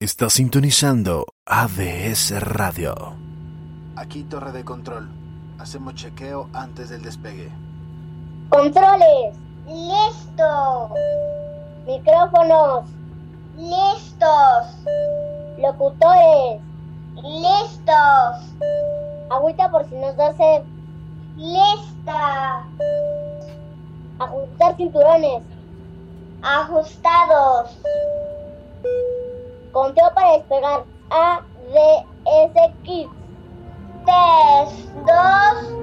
Está sintonizando ADS Radio. Aquí Torre de Control. Hacemos chequeo antes del despegue. Controles. Listo. Micrófonos. Listos. Locutores. Listos. Agüita por si nos da sed. Lista. Ajustar cinturones. Ajustados. Conteo para despegar. A, D, S, Kids. 3, 2,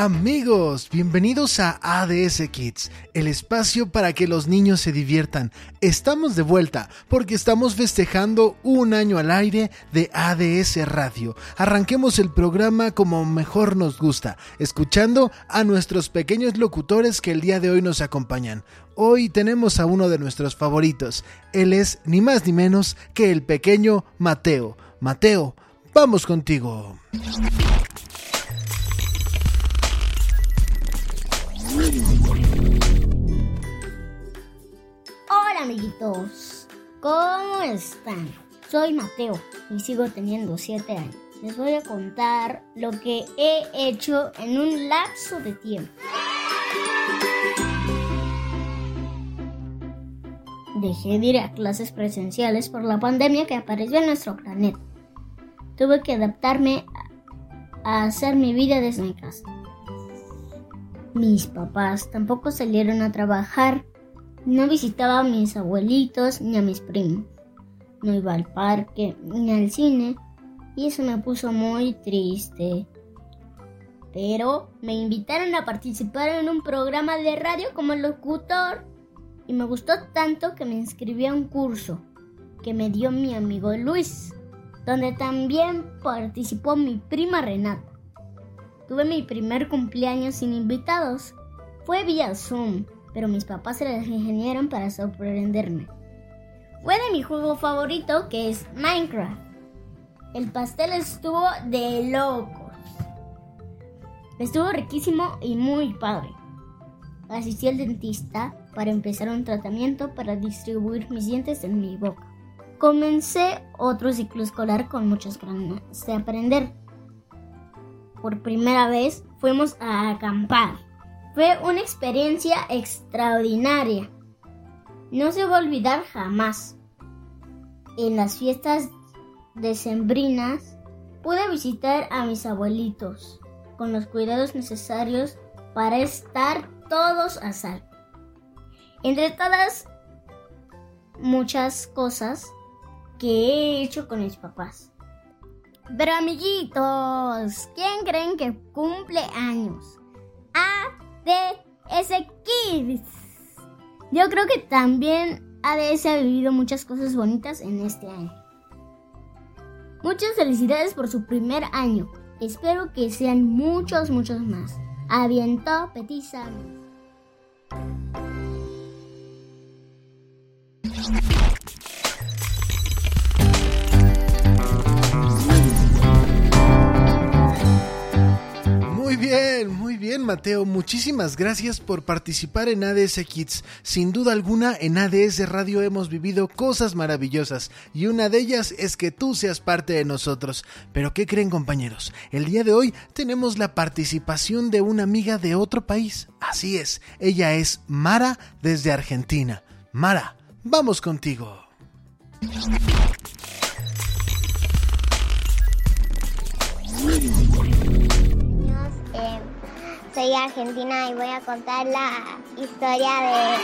Amigos, bienvenidos a ADS Kids, el espacio para que los niños se diviertan. Estamos de vuelta porque estamos festejando un año al aire de ADS Radio. Arranquemos el programa como mejor nos gusta, escuchando a nuestros pequeños locutores que el día de hoy nos acompañan. Hoy tenemos a uno de nuestros favoritos. Él es ni más ni menos que el pequeño Mateo. Mateo, vamos contigo. Hola amiguitos, ¿cómo están? Soy Mateo y sigo teniendo 7 años. Les voy a contar lo que he hecho en un lapso de tiempo. Dejé de ir a clases presenciales por la pandemia que apareció en nuestro planeta. Tuve que adaptarme a hacer mi vida desde mi casa. Mis papás tampoco salieron a trabajar. No visitaba a mis abuelitos ni a mis primos. No iba al parque ni al cine. Y eso me puso muy triste. Pero me invitaron a participar en un programa de radio como locutor. Y me gustó tanto que me inscribí a un curso que me dio mi amigo Luis, donde también participó mi prima Renata. Tuve mi primer cumpleaños sin invitados. Fue vía Zoom, pero mis papás se las ingeniaron para sorprenderme. Fue de mi juego favorito, que es Minecraft. El pastel estuvo de locos. Estuvo riquísimo y muy padre. Asistí al dentista para empezar un tratamiento para distribuir mis dientes en mi boca. Comencé otro ciclo escolar con muchas ganas de aprender por primera vez fuimos a acampar. Fue una experiencia extraordinaria. No se va a olvidar jamás. En las fiestas decembrinas pude visitar a mis abuelitos con los cuidados necesarios para estar todos a salvo. Entre todas muchas cosas que he hecho con mis papás. Pero amiguitos, ¿quién creen que cumple años? ADS Kids. Yo creo que también ADS ha vivido muchas cosas bonitas en este año. Muchas felicidades por su primer año. Espero que sean muchos, muchos más. Aviento petiza. Mateo, muchísimas gracias por participar en ADS Kids. Sin duda alguna en ADS Radio hemos vivido cosas maravillosas y una de ellas es que tú seas parte de nosotros. Pero ¿qué creen compañeros? El día de hoy tenemos la participación de una amiga de otro país. Así es, ella es Mara desde Argentina. Mara, vamos contigo. Soy argentina y voy a contar la historia de...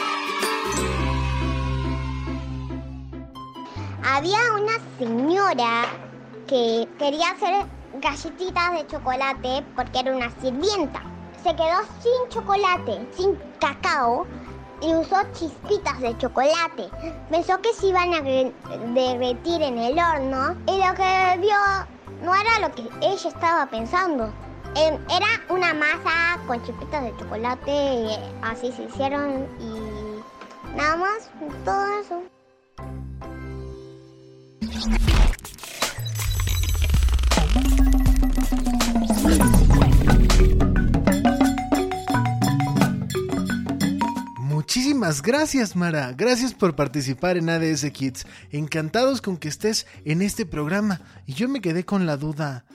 Había una señora que quería hacer galletitas de chocolate porque era una sirvienta. Se quedó sin chocolate, sin cacao y usó chispitas de chocolate. Pensó que se iban a derretir en el horno y lo que vio no era lo que ella estaba pensando. Era una masa con chispitas de chocolate así se hicieron y nada más, todo eso. Muchísimas gracias, Mara. Gracias por participar en ADS Kids. Encantados con que estés en este programa. Y yo me quedé con la duda.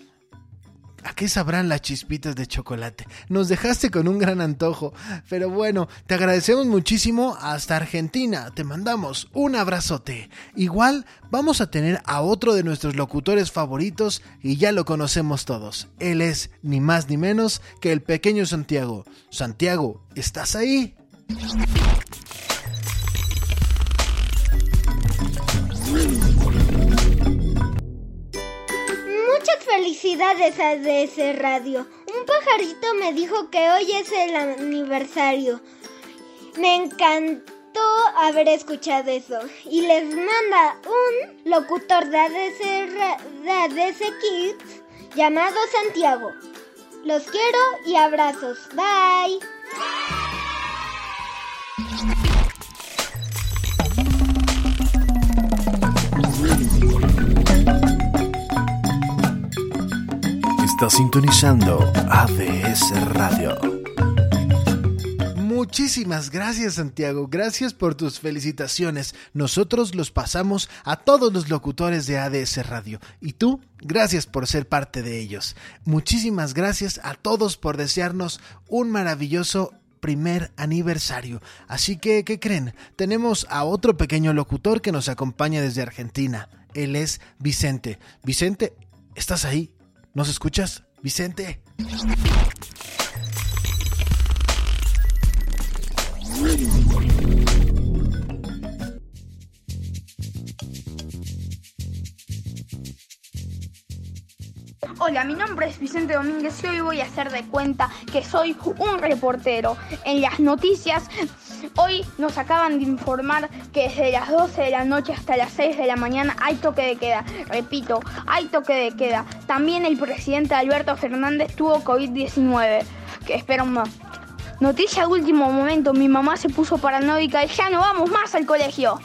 ¿A qué sabrán las chispitas de chocolate? Nos dejaste con un gran antojo. Pero bueno, te agradecemos muchísimo hasta Argentina. Te mandamos un abrazote. Igual vamos a tener a otro de nuestros locutores favoritos y ya lo conocemos todos. Él es ni más ni menos que el pequeño Santiago. Santiago, ¿estás ahí? DS Radio. Un pajarito me dijo que hoy es el aniversario. Me encantó haber escuchado eso. Y les manda un locutor de ADS, de ADS Kids llamado Santiago. Los quiero y abrazos. Bye. Sintonizando ADS Radio. Muchísimas gracias Santiago, gracias por tus felicitaciones. Nosotros los pasamos a todos los locutores de ADS Radio y tú, gracias por ser parte de ellos. Muchísimas gracias a todos por desearnos un maravilloso primer aniversario. Así que, ¿qué creen? Tenemos a otro pequeño locutor que nos acompaña desde Argentina. Él es Vicente. Vicente, ¿estás ahí? ¿Nos escuchas? Vicente. Hola, mi nombre es Vicente Domínguez y hoy voy a hacer de cuenta que soy un reportero. En las noticias, hoy nos acaban de informar que desde las 12 de la noche hasta las 6 de la mañana hay toque de queda. Repito, hay toque de queda. También el presidente Alberto Fernández tuvo COVID-19. Que espera un Noticia de último momento, mi mamá se puso paranoica y ya no vamos más al colegio.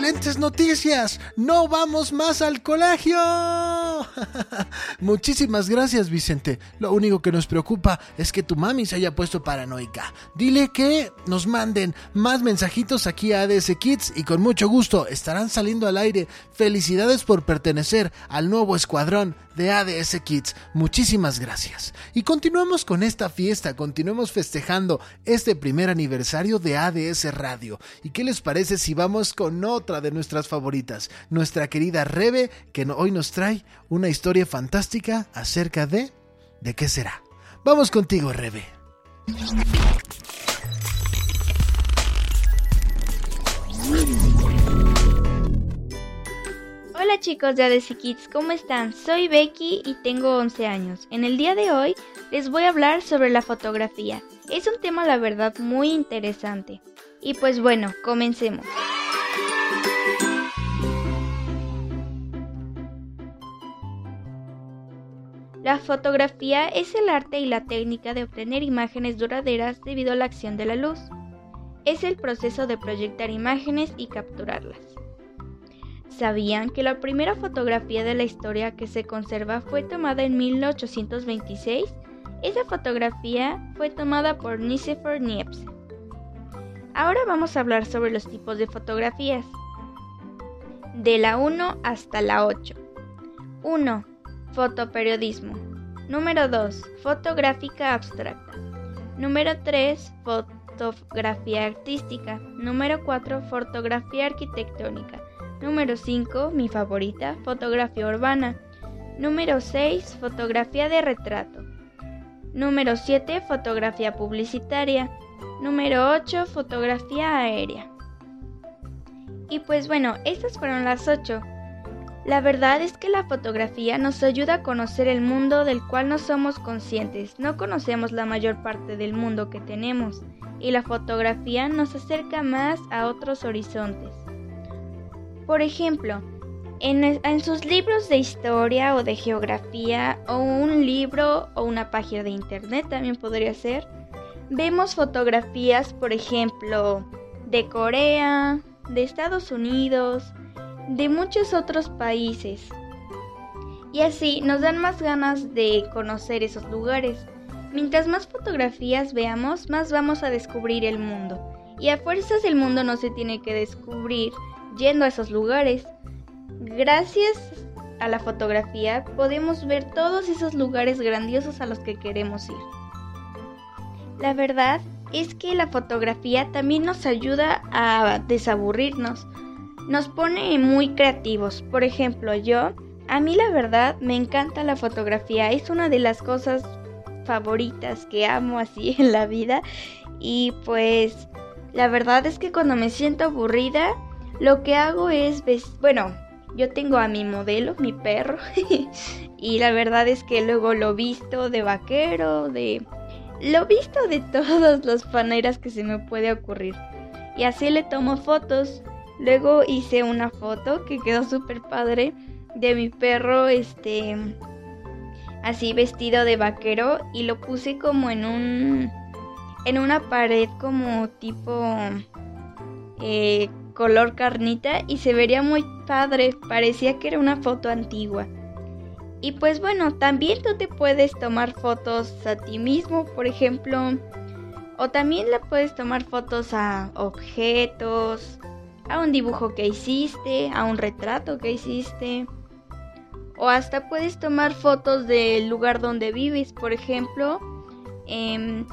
Excelentes noticias. No vamos más al colegio. Muchísimas gracias, Vicente. Lo único que nos preocupa es que tu mami se haya puesto paranoica. Dile que nos manden más mensajitos aquí a ADS Kids y con mucho gusto estarán saliendo al aire. Felicidades por pertenecer al nuevo escuadrón de ADS Kids. Muchísimas gracias. Y continuamos con esta fiesta, continuemos festejando este primer aniversario de ADS Radio. ¿Y qué les parece si vamos con otra de nuestras favoritas? Nuestra querida Rebe, que hoy nos trae una historia fantástica acerca de... ¿De qué será? Vamos contigo, Rebe. Hola chicos de ADC Kids, ¿cómo están? Soy Becky y tengo 11 años. En el día de hoy les voy a hablar sobre la fotografía. Es un tema la verdad muy interesante. Y pues bueno, comencemos. La fotografía es el arte y la técnica de obtener imágenes duraderas debido a la acción de la luz. Es el proceso de proyectar imágenes y capturarlas. ¿Sabían que la primera fotografía de la historia que se conserva fue tomada en 1826? Esa fotografía fue tomada por Nicephore Niepce. Ahora vamos a hablar sobre los tipos de fotografías. De la 1 hasta la 8. 1. Fotoperiodismo. Número 2. Fotográfica abstracta. Número 3. fotografía artística. Número 4, fotografía arquitectónica. Número 5, mi favorita, fotografía urbana. Número 6, fotografía de retrato. Número 7, fotografía publicitaria. Número 8, fotografía aérea. Y pues bueno, estas fueron las 8. La verdad es que la fotografía nos ayuda a conocer el mundo del cual no somos conscientes. No conocemos la mayor parte del mundo que tenemos y la fotografía nos acerca más a otros horizontes. Por ejemplo, en, sus libros de historia o de geografía o un libro o una página de internet también podría ser, vemos fotografías, por ejemplo, de Corea, de Estados Unidos, de muchos otros países. Y así nos dan más ganas de conocer esos lugares. Mientras más fotografías veamos, más vamos a descubrir el mundo. Y a fuerzas el mundo no se tiene que descubrir yendo a esos lugares. Gracias a la fotografía podemos ver todos esos lugares grandiosos a los que queremos ir. La verdad es que la fotografía también nos ayuda a desaburrirnos, nos pone muy creativos. Por ejemplo, yo, a mí la verdad me encanta la fotografía, es una de las cosas favoritas que amo así en la vida y pues la verdad es que cuando me siento aburrida, lo que hago es, bueno, yo tengo a mi modelo, mi perro, y la verdad es que luego lo visto de vaquero, de lo visto de todas las maneras que se me puede ocurrir. Y así le tomo fotos. Luego hice una foto que quedó súper padre de mi perro, este, así vestido de vaquero y lo puse como en un, en una pared como tipo eh, color carnita y se vería muy padre. Parecía que era una foto antigua. Y pues bueno, también tú te puedes tomar fotos a ti mismo, por ejemplo, o también le puedes tomar fotos a objetos, a un dibujo que hiciste, a un retrato que hiciste, o hasta puedes tomar fotos del lugar donde vives, por ejemplo, em,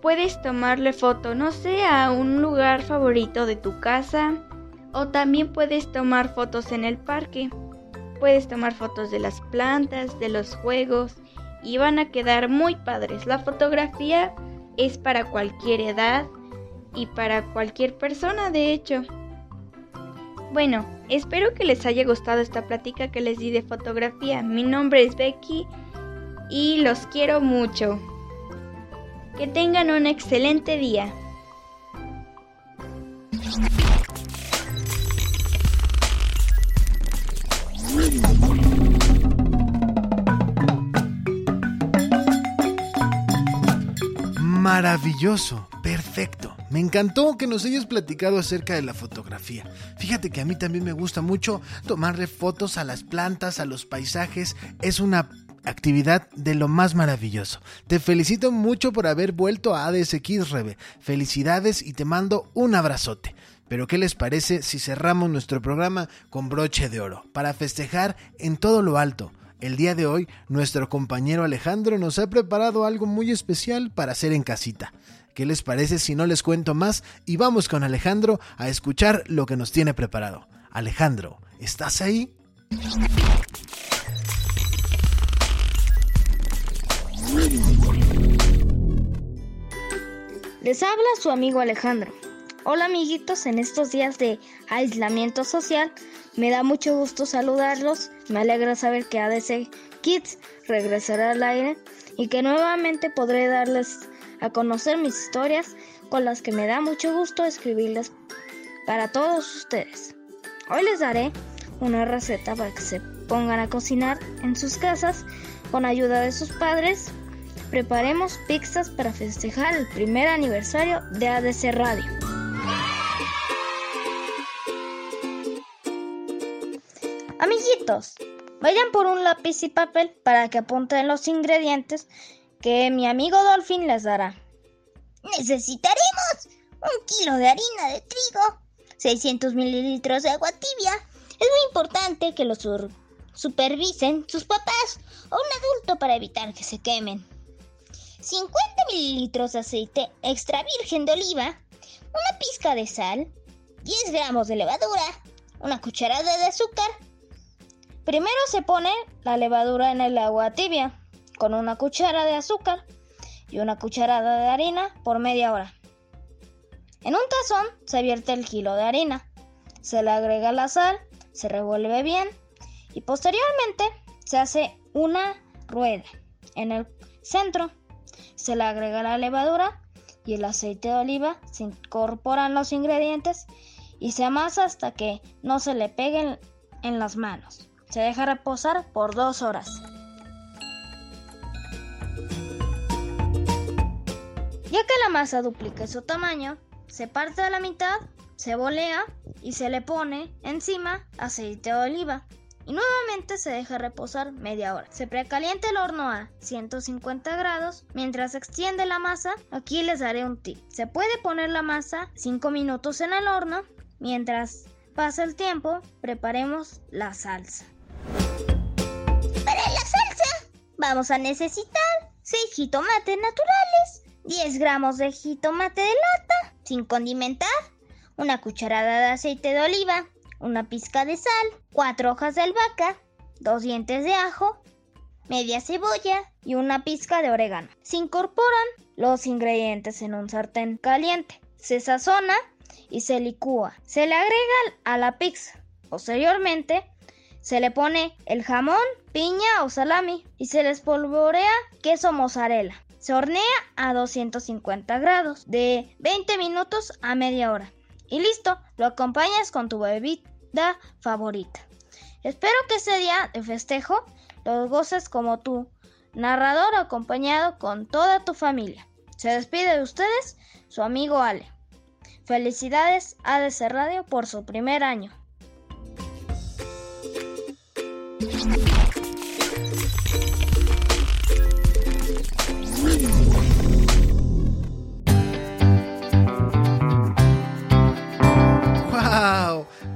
puedes tomarle foto, no sé, a un lugar favorito de tu casa, o también puedes tomar fotos en el parque. Puedes tomar fotos de las plantas, de los juegos y van a quedar muy padres. La fotografía es para cualquier edad y para cualquier persona, de hecho. Bueno, espero que les haya gustado esta plática que les di de fotografía. Mi nombre es Becky y los quiero mucho. Que tengan un excelente día. Maravilloso, perfecto. Me encantó que nos hayas platicado acerca de la fotografía. Fíjate que a mí también me gusta mucho tomarle fotos a las plantas, a los paisajes. Es una actividad de lo más maravilloso. Te felicito mucho por haber vuelto a ADS Kids, Rebe. Felicidades y te mando un abrazote. Pero ¿qué les parece si cerramos nuestro programa con broche de oro para festejar en todo lo alto? El día de hoy, nuestro compañero Alejandro nos ha preparado algo muy especial para hacer en casita. ¿Qué les parece si no les cuento más y vamos con Alejandro a escuchar lo que nos tiene preparado? Alejandro, ¿estás ahí? Les habla su amigo Alejandro. Hola amiguitos, en estos días de aislamiento social me da mucho gusto saludarlos, me alegra saber que ADC Kids regresará al aire y que nuevamente podré darles a conocer mis historias con las que me da mucho gusto escribirles para todos ustedes. Hoy les daré una receta para que se pongan a cocinar en sus casas con ayuda de sus padres. Preparemos pizzas para festejar el primer aniversario de ADC Radio. Amiguitos, vayan por un lápiz y papel para que apunten los ingredientes que mi amigo Dolphin les dará. Necesitaremos un kilo de harina de trigo, 600 mililitros de agua tibia. Es muy importante que los supervisen sus papás o un adulto para evitar que se quemen. 50 mililitros de aceite extra virgen de oliva, una pizca de sal, 10 gramos de levadura, una cucharada de azúcar. Primero se pone la levadura en el agua tibia con una cuchara de azúcar y una cucharada de harina por media hora. En un tazón se vierte el kilo de harina, se le agrega la sal, se revuelve bien y posteriormente se hace una rueda. En el centro se le agrega la levadura y el aceite de oliva, se incorporan los ingredientes y se amasa hasta que no se le peguen en las manos. Se deja reposar por dos horas. Ya que la masa duplique su tamaño, se parte a la mitad, se bolea y se le pone encima aceite de oliva y nuevamente se deja reposar media hora. Se precalienta el horno a 150 grados mientras se extiende la masa. Aquí les daré un tip. Se puede poner la masa 5 minutos en el horno mientras pasa el tiempo. Preparemos la salsa. Para la salsa vamos a necesitar 6 jitomates naturales, 10 gramos de jitomate de lata sin condimentar, una cucharada de aceite de oliva, una pizca de sal, cuatro hojas de albahaca, dos dientes de ajo, media cebolla y una pizca de orégano. Se incorporan los ingredientes en un sartén caliente. Se sazona y se licúa. Se le agrega a la pizza. Posteriormente, se le pone el jamón, piña o salami y se le espolvorea queso mozzarella. Se hornea a 250 grados de 20 minutos a media hora. Y listo, lo acompañas con tu bebida favorita. Espero que ese día de festejo lo goces como tu narrador acompañado con toda tu familia. Se despide de ustedes su amigo Ale. Felicidades a ADC Radio por su primer año.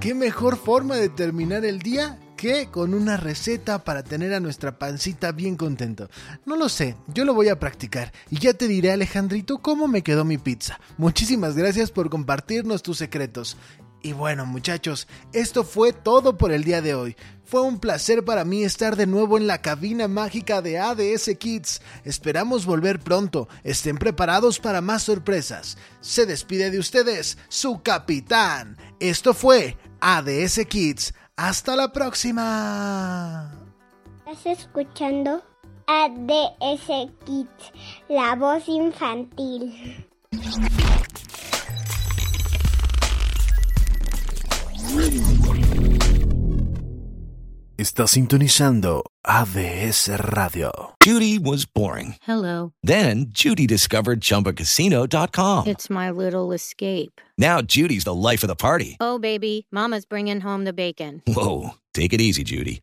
¿Qué mejor forma de terminar el día que con una receta para tener a nuestra pancita bien contento? No lo sé, yo lo voy a practicar y ya te diré Alejandrito cómo me quedó mi pizza. Muchísimas gracias por compartirnos tus secretos. Y bueno muchachos, esto fue todo por el día de hoy. Fue un placer para mí estar de nuevo en la cabina mágica de ADS Kids. Esperamos volver pronto. Estén preparados para más sorpresas. Se despide de ustedes su capitán. Esto fue ADS Kids. Hasta la próxima. Estás escuchando ADS Kids, la voz infantil. Está sintonizando ADS Radio. Judy was boring. Hello. Then Judy discovered ChumbaCasino.com. It's my little escape. Now Judy's the life of the party. Oh, baby, Mama's bringing home the bacon. Whoa, take it easy, Judy.